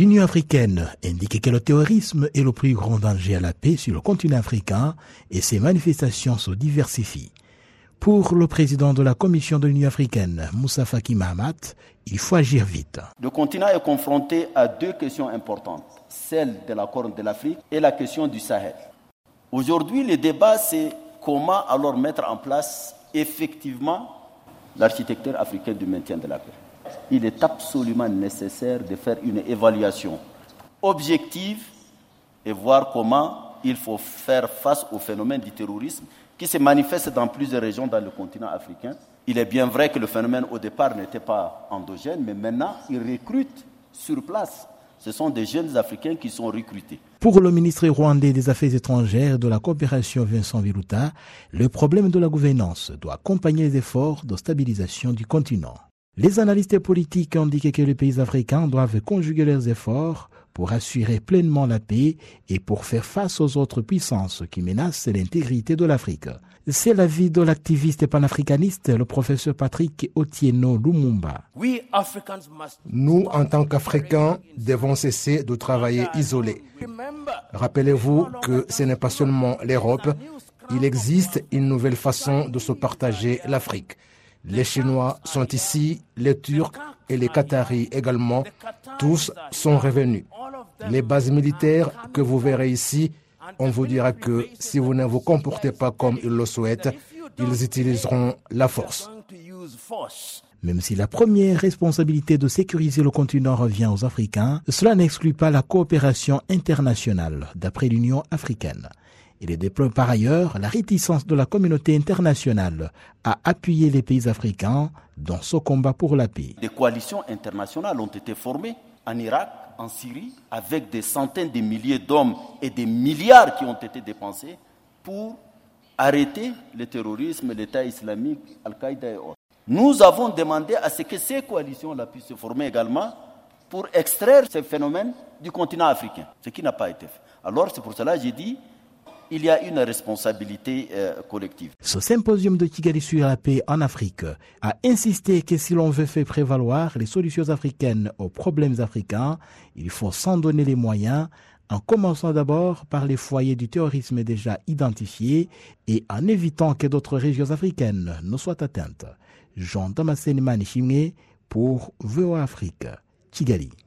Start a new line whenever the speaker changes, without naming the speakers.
L'Union africaine indique que le terrorisme est le plus grand danger à la paix sur le continent africain et ses manifestations se diversifient. Pour le président de la Commission de l'Union africaine, Moussa Faki Mahamat, il faut agir vite.
Le continent est confronté à deux questions importantes, celle de la Corne de l'Afrique et la question du Sahel. Aujourd'hui, le débat, c'est comment alors mettre en place effectivement l'architecture africaine du maintien de la paix il est absolument nécessaire de faire une évaluation objective et voir comment il faut faire face au phénomène du terrorisme qui se manifeste dans plusieurs régions dans le continent africain. Il est bien vrai que le phénomène au départ n'était pas endogène, mais maintenant il recrute sur place. Ce sont des jeunes Africains qui sont recrutés.
Pour le ministre rwandais des Affaires étrangères de la coopération Vincent Viruta, le problème de la gouvernance doit accompagner les efforts de stabilisation du continent. Les analystes politiques indiquent que les pays africains doivent conjuguer leurs efforts pour assurer pleinement la paix et pour faire face aux autres puissances qui menacent l'intégrité de l'Afrique. C'est l'avis de l'activiste panafricaniste, le professeur Patrick Otieno Lumumba.
Nous, en tant qu'Africains, devons cesser de travailler isolés. Rappelez-vous que ce n'est pas seulement l'Europe, il existe une nouvelle façon de se partager l'Afrique. Les Chinois sont ici, les Turcs et les Qataris également. Tous sont revenus. Les bases militaires que vous verrez ici, on vous dira que si vous ne vous comportez pas comme ils le souhaitent, ils utiliseront la force.
Même si la première responsabilité de sécuriser le continent revient aux Africains, cela n'exclut pas la coopération internationale, d'après l'Union africaine. Il déplore par ailleurs la réticence de la communauté internationale à appuyer les pays africains dans ce combat pour la paix.
Des coalitions internationales ont été formées en Irak, en Syrie, avec des centaines de milliers d'hommes et des milliards qui ont été dépensés pour arrêter le terrorisme, l'État islamique, Al-Qaïda et autres. Nous avons demandé à ce que ces coalitions-là puissent se former également pour extraire ces phénomènes du continent africain, ce qui n'a pas été fait. Alors c'est pour cela que j'ai dit il y a une responsabilité euh, collective.
Ce symposium de Kigali sur la paix en Afrique a insisté que si l'on veut faire prévaloir les solutions africaines aux problèmes africains, il faut s'en donner les moyens en commençant d'abord par les foyers du terrorisme déjà identifiés et en évitant que d'autres régions africaines ne soient atteintes. Jean Damascene Manichimé pour VOA Afrique, Kigali.